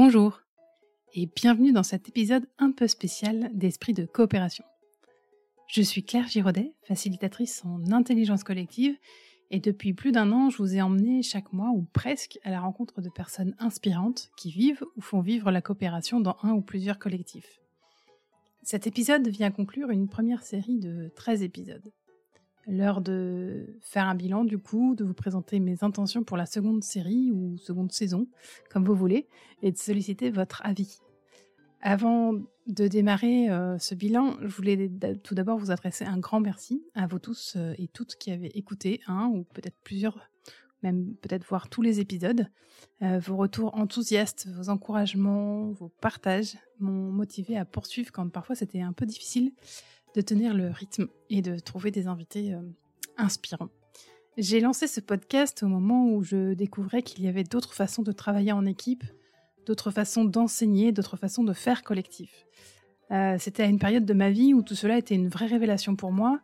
Bonjour et bienvenue dans cet épisode un peu spécial d'Esprit de coopération. Je suis Claire Giraudet, facilitatrice en intelligence collective et depuis plus d'un an, je vous ai emmené chaque mois ou presque à la rencontre de personnes inspirantes qui vivent ou font vivre la coopération dans un ou plusieurs collectifs. Cet épisode vient conclure une première série de 13 épisodes. L'heure de faire un bilan du coup, de vous présenter mes intentions pour la seconde série ou seconde saison, comme vous voulez, et de solliciter votre avis. Avant de démarrer euh, ce bilan, je voulais tout d'abord vous adresser un grand merci à vous tous euh, et toutes qui avez écouté un ou peut-être plusieurs, même peut-être voir tous les épisodes. Euh, vos retours enthousiastes, vos encouragements, vos partages m'ont motivé à poursuivre quand parfois c'était un peu difficile de tenir le rythme et de trouver des invités inspirants. J'ai lancé ce podcast au moment où je découvrais qu'il y avait d'autres façons de travailler en équipe, d'autres façons d'enseigner, d'autres façons de faire collectif. Euh, c'était à une période de ma vie où tout cela était une vraie révélation pour moi.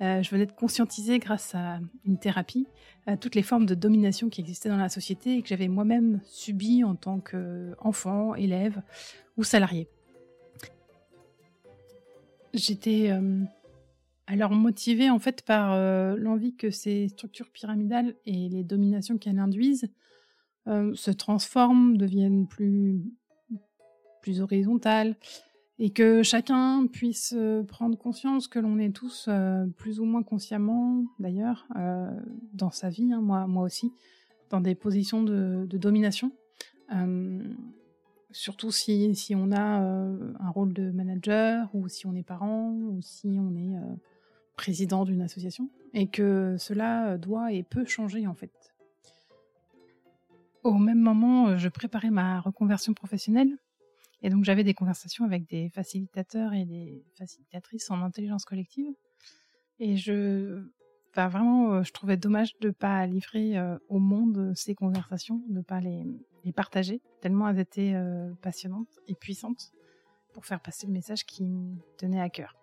Euh, je venais de conscientiser grâce à une thérapie à toutes les formes de domination qui existaient dans la société et que j'avais moi-même subi en tant qu'enfant, élève ou salarié. J'étais euh, alors motivée en fait par l'envie que ces structures pyramidales et les dominations qu'elles induisent euh, se transforment, deviennent plus, plus horizontales, et que chacun puisse euh, prendre conscience que l'on est tous euh, plus ou moins consciemment, d'ailleurs, dans sa vie, hein, moi, moi aussi, dans des positions de domination. Surtout si, si on a un rôle de manager, ou si on est parent, ou si on est président d'une association, et que cela doit et peut changer en fait. Au même moment, euh, je préparais ma reconversion professionnelle. Et donc, j'avais des conversations avec des facilitateurs et des facilitatrices en intelligence collective. Et je, vraiment, euh, je trouvais dommage de ne pas livrer euh, au monde ces conversations, de ne pas les, partager, tellement elles étaient passionnantes et puissantes pour faire passer le message qui me tenait à cœur.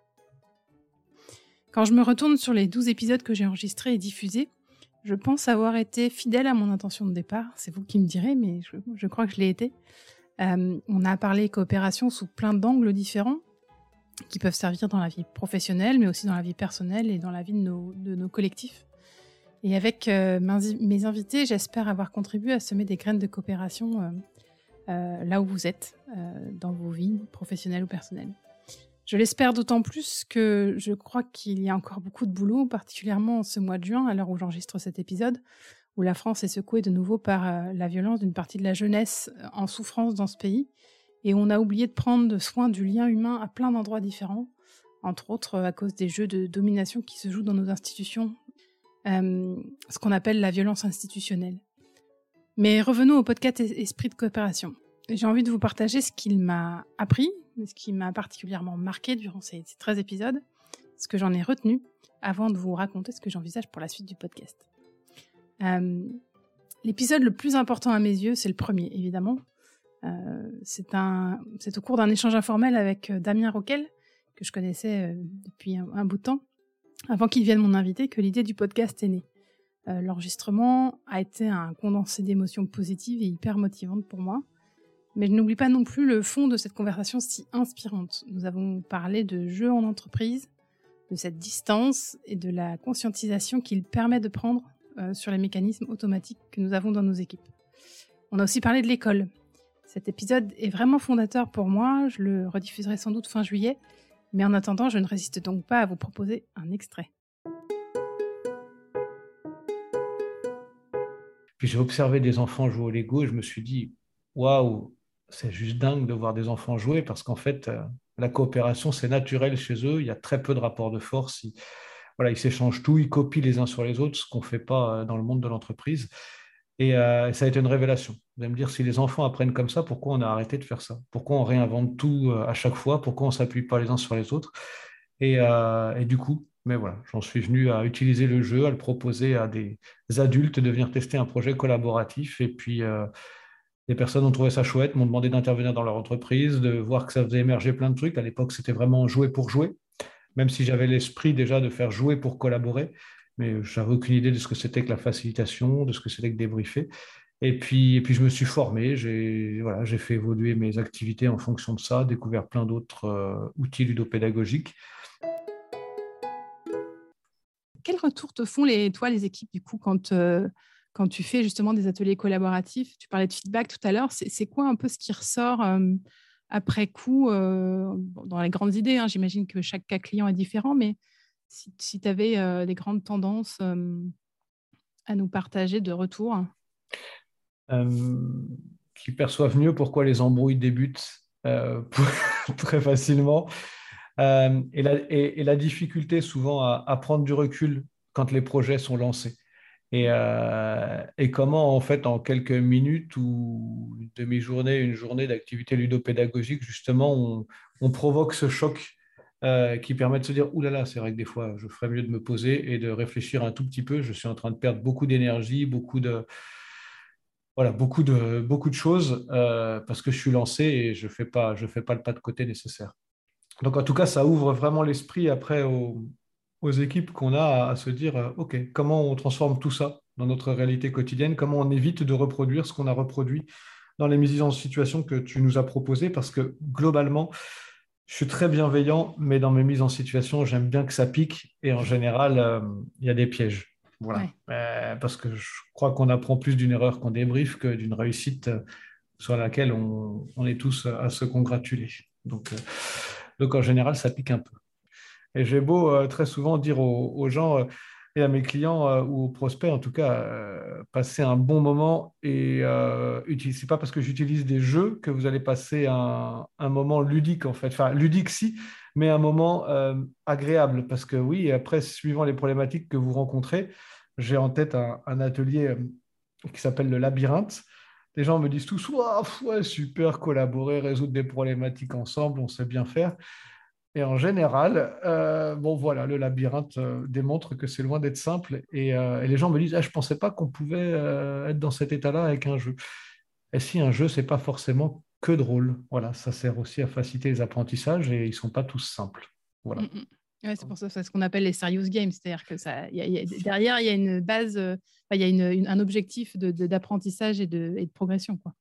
Quand je me retourne sur les 12 épisodes que j'ai enregistrés et diffusés, je pense avoir été fidèle à mon intention de départ. C'est vous qui me direz, mais je, crois que je l'ai été. Euh, on a parlé coopération sous plein d'angles différents qui peuvent servir dans la vie professionnelle, mais aussi dans la vie personnelle et dans la vie de nos, collectifs. Et avec euh, mes invités, j'espère avoir contribué à semer des graines de coopération euh, là où vous êtes, dans vos vies professionnelles ou personnelles. Je l'espère d'autant plus que je crois qu'il y a encore beaucoup de boulot, particulièrement ce mois de juin, à l'heure où j'enregistre cet épisode, où la France est secouée de nouveau par euh, la violence d'une partie de la jeunesse euh, en souffrance dans ce pays, et on a oublié de prendre soin du lien humain à plein d'endroits différents, entre autres à cause des jeux de domination qui se jouent dans nos institutions, euh, ce qu'on appelle la violence institutionnelle. Mais revenons au podcast Esprit de coopération. J'ai envie de vous partager ce qu'il m'a appris ce qui m'a particulièrement marqué durant ces, 13 épisodes, ce que j'en ai retenu avant de vous raconter ce que j'envisage pour la suite du podcast. Euh, l'épisode le plus important à mes yeux, c'est le premier, évidemment. Euh, c'est au cours d'un échange informel avec euh, Damien Roquel, que je connaissais depuis un, bout de temps, avant qu'il vienne mon invité, que l'idée du podcast est née. L'enregistrement a été un condensé d'émotions positives et hyper motivantes pour moi. Mais je n'oublie pas non plus le fond de cette conversation si inspirante. Nous avons parlé de jeux en entreprise, de cette distance et de la conscientisation qu'il permet de prendre euh, sur les mécanismes automatiques que nous avons dans nos équipes. On a aussi parlé de l'école. Cet épisode est vraiment fondateur pour moi, je le rediffuserai sans doute fin juillet, mais en attendant, je ne résiste donc pas à vous proposer un extrait. Puis j'ai observé des enfants jouer au Lego et je me suis dit, waouh, c'est juste dingue de voir des enfants jouer parce qu'en fait, euh, la coopération, c'est naturel chez eux. Il y a très peu de rapports de force. Ils, voilà, ils s'échangent tout, ils copient les uns sur les autres, ce qu'on ne fait pas euh, dans le monde de l'entreprise. Euh, et ça a été une révélation. Vous allez me dire, si les enfants apprennent comme ça, pourquoi on a arrêté de faire ça? Pourquoi on réinvente tout à chaque fois? Pourquoi on ne s'appuie pas les uns sur les autres? Et, et, du coup, mais voilà, j'en suis venu à utiliser le jeu, à le proposer à des adultes de venir tester un projet collaboratif. Et puis, des personnes ont trouvé ça chouette, m'ont demandé d'intervenir dans leur entreprise, de voir que ça faisait émerger plein de trucs. À l'époque, c'était vraiment jouer pour jouer, même si j'avais l'esprit déjà de faire jouer pour collaborer. Mais je n'avais aucune idée de ce que c'était que la facilitation, de ce que c'était que débriefer. Et puis, et puis je me suis formé, j'ai voilà, fait évoluer mes activités en fonction de ça, découvert plein d'autres euh, outils ludopédagogiques. Quel retour te font les, toi, les équipes, du coup, quand, euh, quand tu fais justement des ateliers collaboratifs? Tu parlais de feedback tout à l'heure. C'est quoi un peu ce qui ressort euh, après coup Dans les grandes idées, hein, j'imagine que chaque cas client est différent, mais si, tu avais des grandes tendances à nous partager de retour? Euh, qui perçoivent mieux pourquoi les embrouilles débutent euh, très facilement. Euh, et, la, difficulté souvent à, prendre du recul quand les projets sont lancés. Et, et, comment, en fait, en quelques minutes ou une demi-journée, une journée d'activité ludopédagogique, justement, on, provoque ce choc qui permet de se dire, oulala, là là, c'est vrai que des fois, je ferais mieux de me poser et de réfléchir un tout petit peu. Je suis en train de perdre beaucoup d'énergie, beaucoup de, voilà, beaucoup de, beaucoup de choses euh, parce que je suis lancé et je ne fais, pas, fais pas le pas de côté nécessaire. Donc, en tout cas, ça ouvre vraiment l'esprit après aux, aux équipes qu'on a à, se dire euh, OK, comment on transforme tout ça dans notre réalité quotidienne? Comment on évite de reproduire ce qu'on a reproduit dans les mises en situation que tu nous as proposées? Parce que globalement, je suis très bienveillant, mais dans mes mises en situation, j'aime bien que ça pique et en général, euh, il y a des pièges. Voilà. Euh, parce que je crois qu'on apprend plus d'une erreur qu'on débriefe que d'une réussite euh, sur laquelle on, est tous à se congratuler. Donc, euh, donc, en général, ça pique un peu. Et j'ai beau très souvent dire aux, gens et à mes clients ou aux prospects, en tout cas, passer un bon moment. Et c'est pas parce que j'utilise des jeux que vous allez passer un, moment ludique, en fait. Enfin, ludique si, mais un moment agréable. Parce que oui, après, suivant les problématiques que vous rencontrez, j'ai en tête un, atelier euh, qui s'appelle le labyrinthe. Les gens me disent tous ouais, super, collaborer, résoudre des problématiques ensemble, on sait bien faire. Et en général, euh, bon voilà, le labyrinthe euh, démontre que c'est loin d'être simple. Et, les gens me disent, ah, je ne pensais pas qu'on pouvait être dans cet état-là avec un jeu. Et si un jeu, c'est pas forcément que drôle. Voilà, ça sert aussi à faciliter les apprentissages et ils ne sont pas tous simples. Voilà. Mm, mm c'est pour ça, c'est ce qu'on appelle les serious games, c'est-à-dire que ça, derrière, il y a une base, euh, il y a un objectif d'apprentissage et, de, et de progression. Quoi.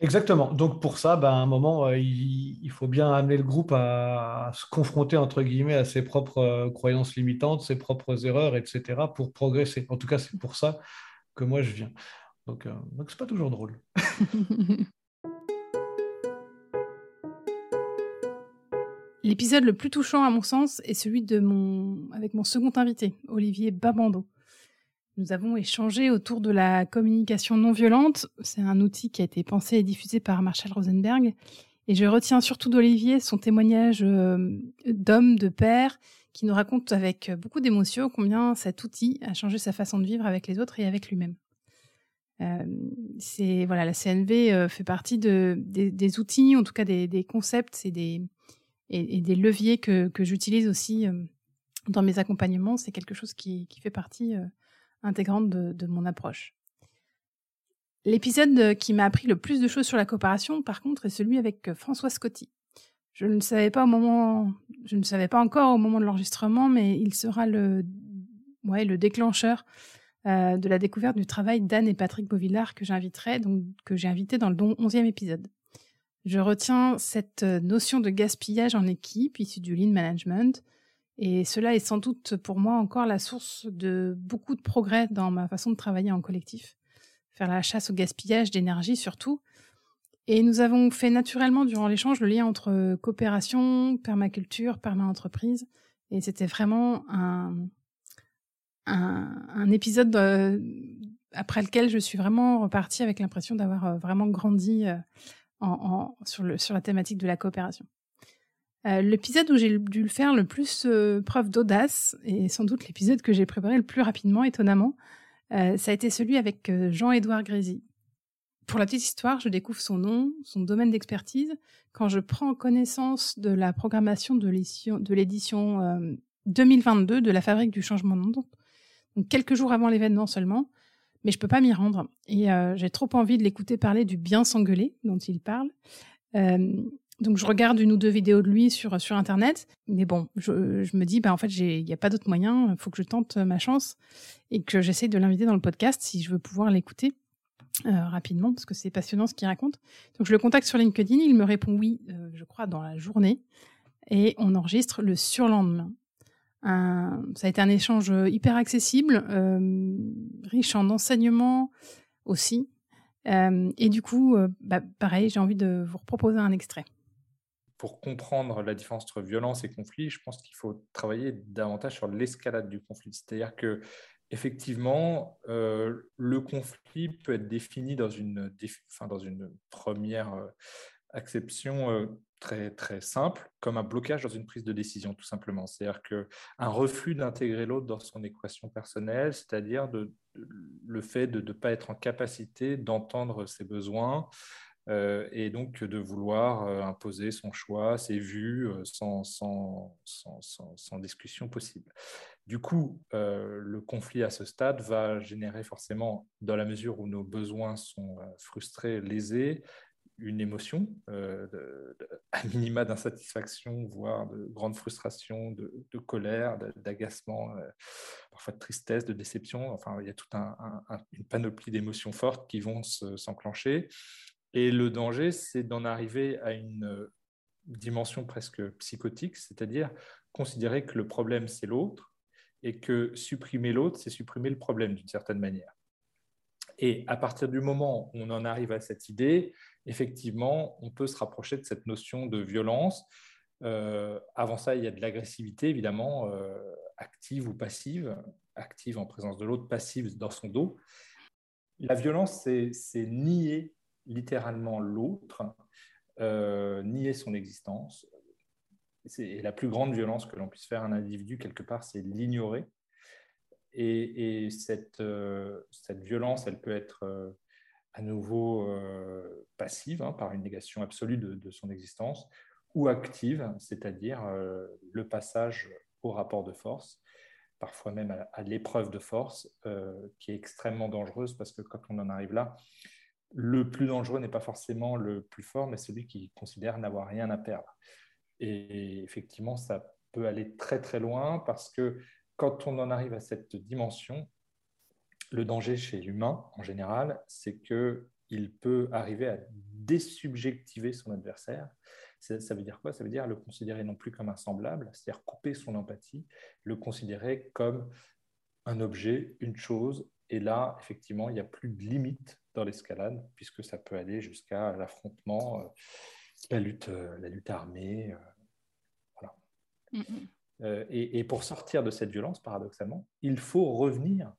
Exactement. Donc pour ça, ben, à un moment, euh, il, faut bien amener le groupe à, se confronter entre guillemets à ses propres euh, croyances limitantes, ses propres erreurs, etc., pour progresser. En tout cas, c'est pour ça que moi je viens. Donc, donc c'est pas toujours drôle. L'épisode le plus touchant à mon sens est celui de mon avec mon second invité, Olivier Babando. Nous avons échangé autour de la communication non violente. C'est un outil qui a été pensé et diffusé par Marshall Rosenberg. Et je retiens surtout d'Olivier son témoignage euh, d'homme, de père, qui nous raconte avec beaucoup d'émotion combien cet outil a changé sa façon de vivre avec les autres et avec lui-même. Euh, voilà, la CNV euh, fait partie de, des, outils, en tout cas des, concepts et des, leviers que, j'utilise aussi dans mes accompagnements. C'est quelque chose qui, fait partie intégrante de, mon approche. L'épisode qui m'a appris le plus de choses sur la coopération, par contre, est celui avec euh, François Scotti. Je ne savais pas savais pas encore au moment de l'enregistrement, mais il sera le, ouais, le déclencheur euh, de la découverte du travail d'Anne et Patrick Beauvillard que j'inviterai, donc que j'ai invité dans le 11e épisode. Je retiens cette euh, notion de gaspillage en équipe issue du lean management. Et cela est sans doute pour moi encore la source de beaucoup de progrès dans ma façon de travailler en collectif. Faire la chasse au gaspillage d'énergie surtout. Et nous avons fait naturellement durant l'échange le lien entre coopération, permaculture, perma-entreprise. Et c'était vraiment un, épisode euh, après lequel je suis vraiment repartie avec l'impression d'avoir euh, vraiment grandi le, sur la thématique de la coopération. Euh, l'épisode où j'ai dû le faire le plus euh, preuve d'audace, et sans doute l'épisode que j'ai préparé le plus rapidement, étonnamment, euh, ça a été celui avec Jean-Édouard Grézy. Pour la petite histoire, je découvre son nom, son domaine d'expertise, quand je prends connaissance de la programmation de l'édition 2022 de la Fabrique du Changement de quelques jours avant l'événement seulement, mais je peux pas m'y rendre. Et j'ai trop envie de l'écouter parler du bien s'engueuler dont il parle. Euh, donc je regarde une ou deux vidéos de lui sur sur internet, mais bon, je, me dis bah en fait il n'y a pas d'autre moyen, il faut que je tente ma chance et que j'essaye de l'inviter dans le podcast si je veux pouvoir l'écouter. rapidement parce que c'est passionnant ce qu'il raconte. Donc je le contacte sur LinkedIn, il me répond oui, je crois dans la journée, et on enregistre le surlendemain. ça a été un échange hyper accessible, riche en enseignements aussi. Et du coup, bah, pareil, j'ai envie de vous proposer un extrait pour comprendre la différence entre violence et conflit, je pense qu'il faut travailler davantage sur l'escalade du conflit. C'est-à-dire que effectivement, euh, le conflit peut être défini dans une, dans une première euh, acception euh, très, très simple, comme un blocage dans une prise de décision, tout simplement. C'est-à-dire qu'un refus d'intégrer l'autre dans son équation personnelle, c'est-à-dire de, le fait de ne pas être en capacité d'entendre ses besoins, euh, et donc de vouloir euh, imposer son choix, ses vues, euh, sans, sans, sans, sans, discussion possible. Du coup, le conflit à ce stade va générer forcément, dans la mesure où nos besoins sont frustrés, lésés, une émotion, de, à minima d'insatisfaction, voire de grande frustration, de, colère, d'agacement, parfois de tristesse, de déception. Enfin, il y a toute un, une panoplie d'émotions fortes qui vont s'enclencher. Et le danger, c'est d'en arriver à une euh, dimension presque psychotique, c'est-à-dire considérer que le problème, c'est l'autre, et que supprimer l'autre, c'est supprimer le problème d'une certaine manière. Et à partir du moment où on en arrive à cette idée, effectivement, on peut se rapprocher de cette notion de violence. Euh, avant ça, il y a de l'agressivité, évidemment, euh, active ou passive, active en présence de l'autre, passive dans son dos. La violence, c'est nier littéralement l'autre, euh, nier son existence. C'est la plus grande violence que l'on puisse faire à un individu, quelque part, c'est l'ignorer. Et, cette, violence, elle peut être à nouveau passive, hein, par une négation absolue de, son existence, ou active, c'est-à-dire le passage au rapport de force, parfois même à, à l'épreuve de force, qui est extrêmement dangereuse parce que quand on en arrive là, le plus dangereux n'est pas forcément le plus fort, mais celui qui considère n'avoir rien à perdre. Et effectivement, ça peut aller très très loin parce que quand on en arrive à cette dimension, le danger chez l'humain en général, c'est qu'il peut arriver à désubjectiver son adversaire. Ça veut dire quoi? Ça veut dire le considérer non plus comme un semblable, c'est-à-dire couper son empathie, le considérer comme un objet, une chose. Et là, effectivement, il n'y a plus de limite dans l'escalade, puisque ça peut aller jusqu'à l'affrontement, euh, la, lutte, euh, la lutte armée. Euh, voilà. et, pour sortir de cette violence, paradoxalement, il faut revenir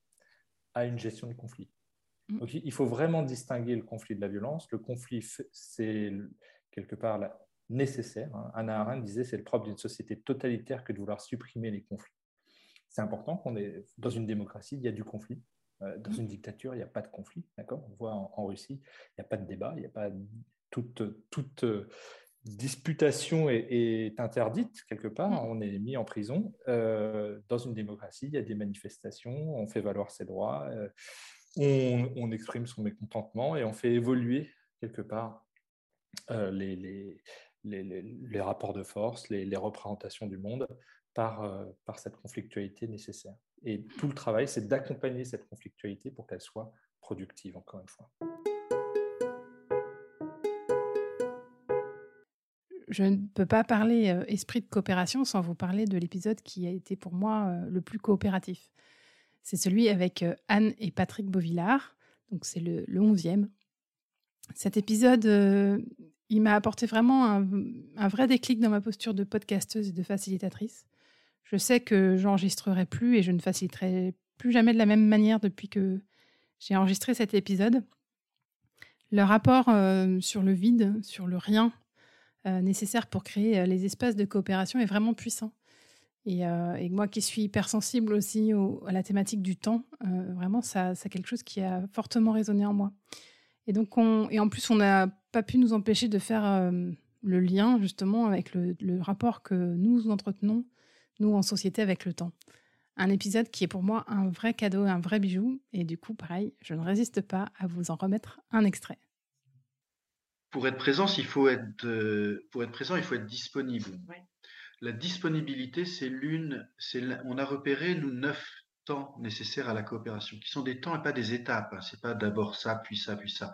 à une gestion du conflit. Mm. Donc, il faut vraiment distinguer le conflit de la violence. Le conflit, c'est quelque part nécessaire. Hein. Anna Arendt disait c'est le propre d'une société totalitaire que de vouloir supprimer les conflits. C'est important qu'on est dans une démocratie, il y a du conflit. Euh, dans une dictature, il n'y a pas de conflit, d'accord? On voit en, Russie, il n'y a pas de débat, il n'y a pas toute, toute disputation est, interdite quelque part. Mm. On est mis en prison. Euh, dans une démocratie, il y a des manifestations, on fait valoir ses droits, on, exprime son mécontentement et on fait évoluer quelque part les, les, les, les, rapports de force, les, représentations du monde par, par cette conflictualité nécessaire. Et tout le travail, c'est d'accompagner cette conflictualité pour qu'elle soit productive, encore une fois. Je ne peux pas parler euh, esprit de coopération sans vous parler de l'épisode qui a été pour moi euh, le plus coopératif. C'est celui avec euh, Anne et Patrick Beauvillard. Donc c'est le, le 11e. Cet épisode, il m'a apporté vraiment un, un, vrai déclic dans ma posture de podcasteuse et de facilitatrice je sais que j'enregistrerai plus et je ne faciliterai plus jamais de la même manière depuis que j'ai enregistré cet épisode. Le rapport sur le vide, sur le rien euh, nécessaire pour créer euh, les espaces de coopération est vraiment puissant. Et, moi qui suis hypersensible aussi à la thématique du temps, vraiment, ça, c'est quelque chose qui a fortement résonné en moi. Et donc, on, et en plus, on n'a pas pu nous empêcher de faire le lien justement avec le rapport que nous entretenons nous en société avec le temps. Un épisode qui est pour moi un vrai cadeau, un vrai bijou, et du coup, pareil, je ne résiste pas à vous en remettre un extrait. Pour être présent, il faut être, euh, pour être présent, il faut être disponible. La disponibilité, c'est l'une, c'est on a repéré nous neuf temps nécessaires à la coopération, qui sont des temps et pas des étapes. Hein. C'est pas d'abord ça, puis ça, puis ça.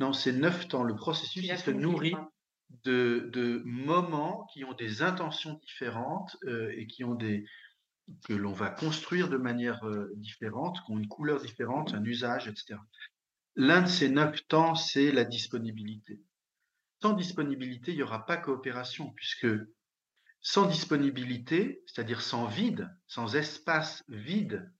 Non, c'est neuf temps. Le processus il se nourrit de, de, moments qui ont des intentions différentes euh, et qui ont des que l'on va construire de manière euh, différente, qui ont une couleur différente, un usage, etc. L'un de ces neuf temps, c'est la disponibilité. Sans disponibilité, il n'y aura pas coopération, puisque sans disponibilité, c'est-à-dire sans vide, sans espace vide,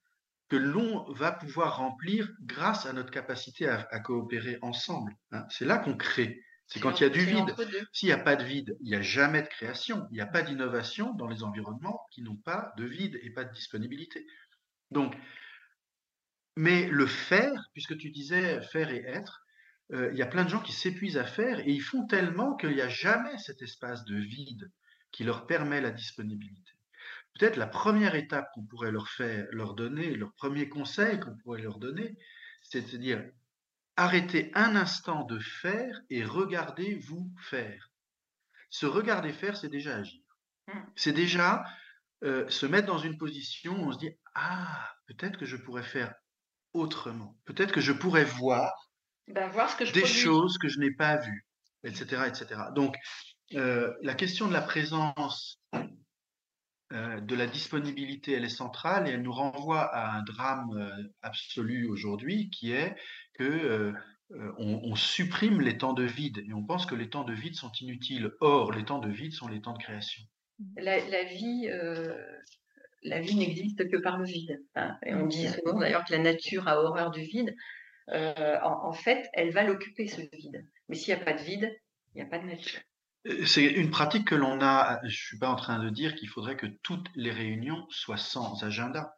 que l'on va pouvoir remplir grâce à notre capacité à, coopérer ensemble. Hein. C'est là qu'on crée. C'est quand il y a du vide. S'il n'y a pas de vide, il n'y a jamais de création. Il n'y a pas d'innovation dans les environnements qui n'ont pas de vide et pas de disponibilité. Donc, mais le faire, puisque tu disais faire et être, euh, il y a plein de gens qui s'épuisent à faire et ils font tellement qu'il n'y a jamais cet espace de vide qui leur permet la disponibilité. Peut-être la première étape qu'on pourrait leur faire, leur donner, leur premier conseil qu'on pourrait leur donner, c'est de dire arrêtez un instant de faire et regardez-vous faire. Se regarder faire, c'est déjà agir. Mmh. C'est déjà euh, se mettre dans une position où on se dit ah peut-être que je pourrais faire autrement. Peut-être que je pourrais voir, ben, voir des choses que je n'ai pas vues, etc., etc. Donc euh, la question de la présence, euh, de la disponibilité, elle est centrale et elle nous renvoie à un drame euh, absolu aujourd'hui qui est que on, supprime les temps de vide et on pense que les temps de vide sont inutiles. Or, les temps de vide sont les temps de création. La, vie, la vie n'existe que par le vide. Hein. Et on dit souvent d'ailleurs que la nature a horreur du vide. en, fait, elle va l'occuper ce vide. Mais s'il n'y a pas de vide, il n'y a pas de nature. C'est une pratique que l'on a. Je ne suis pas en train de dire qu'il faudrait que toutes les réunions soient sans agenda.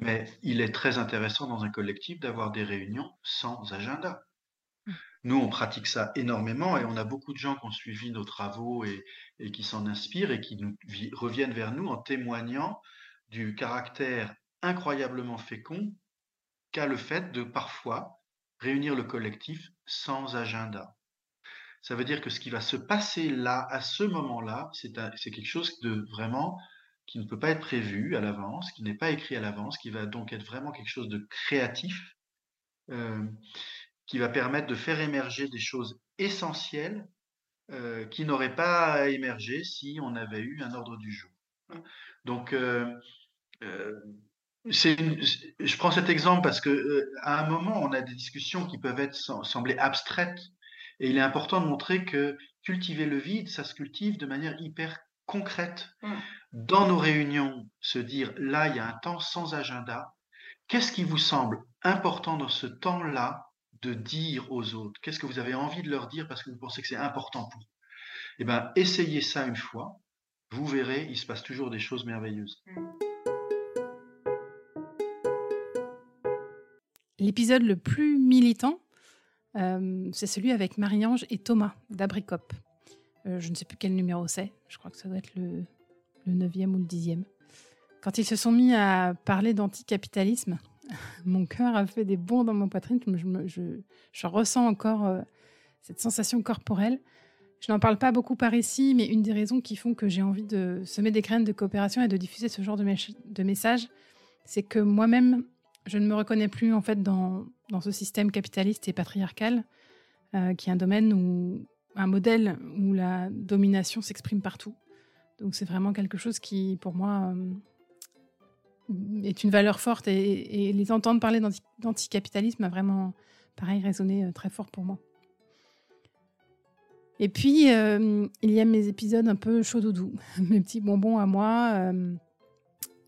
Mais il est très intéressant dans un collectif d'avoir des réunions sans agenda. Nous, on pratique ça énormément et on a beaucoup de gens qui ont suivi nos travaux et, qui s'en inspirent et qui reviennent vers nous en témoignant du caractère incroyablement fécond qu'a le fait de parfois réunir le collectif sans agenda. Ça veut dire que ce qui va se passer là, à ce moment-là, c'est quelque chose de vraiment qui ne peut pas être prévu à l'avance, qui n'est pas écrit à l'avance, qui va donc être vraiment quelque chose de créatif, euh, qui va permettre de faire émerger des choses essentielles euh, qui n'auraient pas émergé si on avait eu un ordre du jour. Donc, euh, je prends cet exemple parce que à un moment, on a des discussions qui peuvent être sembler abstraites et il est important de montrer que cultiver le vide, ça se cultive de manière hyper concrète. Mmh. Dans nos réunions, se dire, là, il y a un temps sans agenda. Qu'est-ce qui vous semble important dans ce temps-là de dire aux autres Qu'est-ce que vous avez envie de leur dire parce que vous pensez que c'est important pour vous Eh bien, essayez ça une fois. Vous verrez, il se passe toujours des choses merveilleuses. L'épisode le plus militant, euh, c'est celui avec Marie-Ange et Thomas d'Abricop. Euh, je ne sais plus quel numéro c'est, je crois que ça doit être le, le 9e ou le 10e. Quand ils se sont mis à parler d'anticapitalisme, mon cœur a fait des bonds dans mon poitrine. Je, ressens encore euh, cette sensation corporelle. Je n'en parle pas beaucoup par ici, mais une des raisons qui font que j'ai envie de semer des graines de coopération et de diffuser ce genre de, messages, c'est que moi-même, je ne me reconnais plus en fait dans, dans ce système capitaliste et patriarcal, euh, qui est un domaine où un modèle où la domination s'exprime partout. Donc c'est vraiment quelque chose qui, pour moi, euh, est une valeur forte et, les entendre parler d'anticapitalisme a vraiment, pareil, résonné euh, très fort pour moi. Et puis, il y a mes épisodes un peu chaud doudou, mes petits bonbons à moi,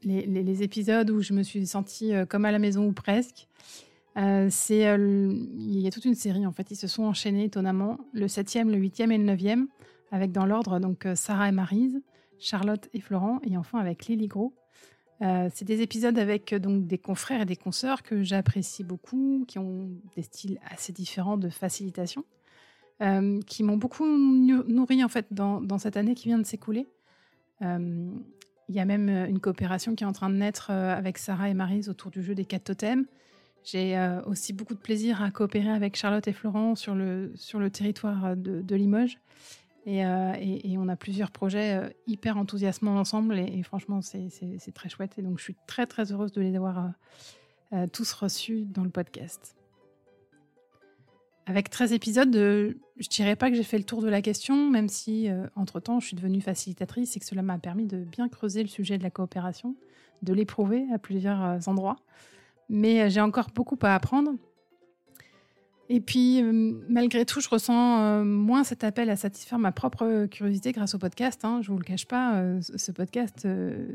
les, les, épisodes où je me suis sentie comme à la maison ou presque, euh, c'est, euh, il y a toute une série en fait. Ils se sont enchaînés étonnamment. Le 7e, le 8e et le 9e, avec dans l'ordre donc euh, Sarah et Marise, Charlotte et Florent, et enfin avec Lily Gros. C'est des épisodes avec donc des confrères et des consoeurs que j'apprécie beaucoup, qui ont des styles assez différents de facilitation, qui m'ont beaucoup nourri en fait dans, cette année qui vient de s'écouler. Il y a même une coopération qui est en train de naître avec Sarah et Marise autour du jeu des quatre totems. J'ai euh, aussi beaucoup de plaisir à coopérer avec Charlotte et Florent sur le, sur le territoire de, Limoges. Et, et, on a plusieurs projets hyper enthousiasmants ensemble. Et, franchement, c'est très chouette. Et donc, je suis très, très heureuse de les avoir tous reçus dans le podcast. Avec 13 épisodes, je dirais pas que j'ai fait le tour de la question, même si, entre-temps, je suis devenue facilitatrice et que cela m'a permis de bien creuser le sujet de la coopération, de l'éprouver à plusieurs endroits. Mais j'ai encore beaucoup à apprendre. Et puis, euh, malgré tout, je ressens euh, moins cet appel à satisfaire ma propre curiosité grâce au podcast. Hein, je ne vous le cache pas, euh, ce podcast,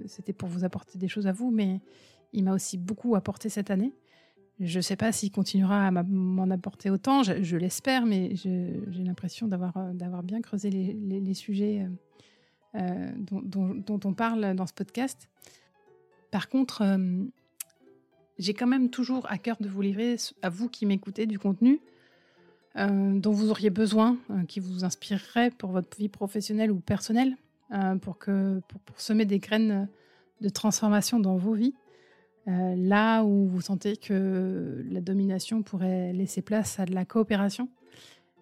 c'était pour vous apporter des choses à vous, mais il m'a aussi beaucoup apporté cette année. Je ne sais pas s'il continuera à m'en apporter autant, je, l'espère, mais j'ai l'impression d'avoir bien creusé les, sujets dont, on parle dans ce podcast. Par contre, j'ai quand même toujours à cœur de vous livrer, à vous qui m'écoutez, du contenu euh, dont vous auriez besoin, euh, qui vous inspirerait pour votre vie professionnelle ou personnelle, euh, pour, que, pour, semer des graines de transformation dans vos vies, là où vous sentez que la domination pourrait laisser place à de la coopération.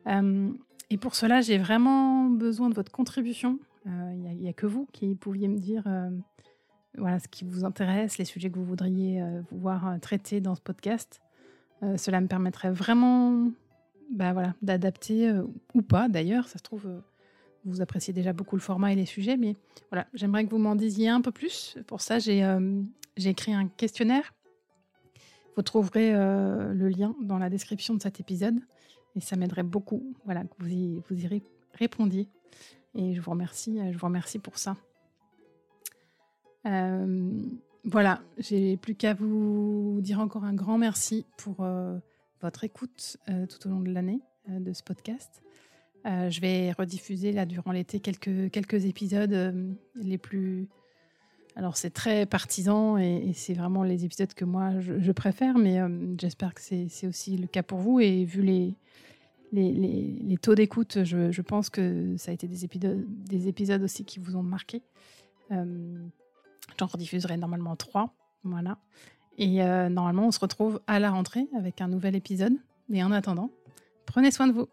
et pour cela, j'ai vraiment besoin de votre contribution. Il n'y a, a, que vous qui pouviez me dire voilà, ce qui vous intéresse, les sujets que vous voudriez euh, voir euh, traités dans ce podcast. Euh, cela me permettrait vraiment bah, voilà, d'adapter, ou pas d'ailleurs, ça se trouve, vous appréciez déjà beaucoup le format et les sujets, mais voilà, j'aimerais que vous m'en disiez un peu plus. Pour ça, j'ai écrit un questionnaire. Vous trouverez le lien dans la description de cet épisode, et ça m'aiderait beaucoup voilà, que vous y, vous y répondiez. Et je vous remercie, je vous remercie pour ça. Euh, voilà, j'ai plus qu'à vous dire encore un grand merci pour euh, votre écoute euh, tout au long de l'année de ce podcast. je vais rediffuser là durant l'été quelques, quelques épisodes les plus. Alors c'est très partisan et, c'est vraiment les épisodes que moi je, préfère, mais j'espère que c'est aussi le cas pour vous. Et vu les, les, les, taux d'écoute, je, je, pense que ça a été des épisodes, des épisodes aussi qui vous ont marqué. J'en rediffuserai normalement trois. Voilà. Et euh, normalement, on se retrouve à la rentrée avec un nouvel épisode. Mais en attendant, prenez soin de vous.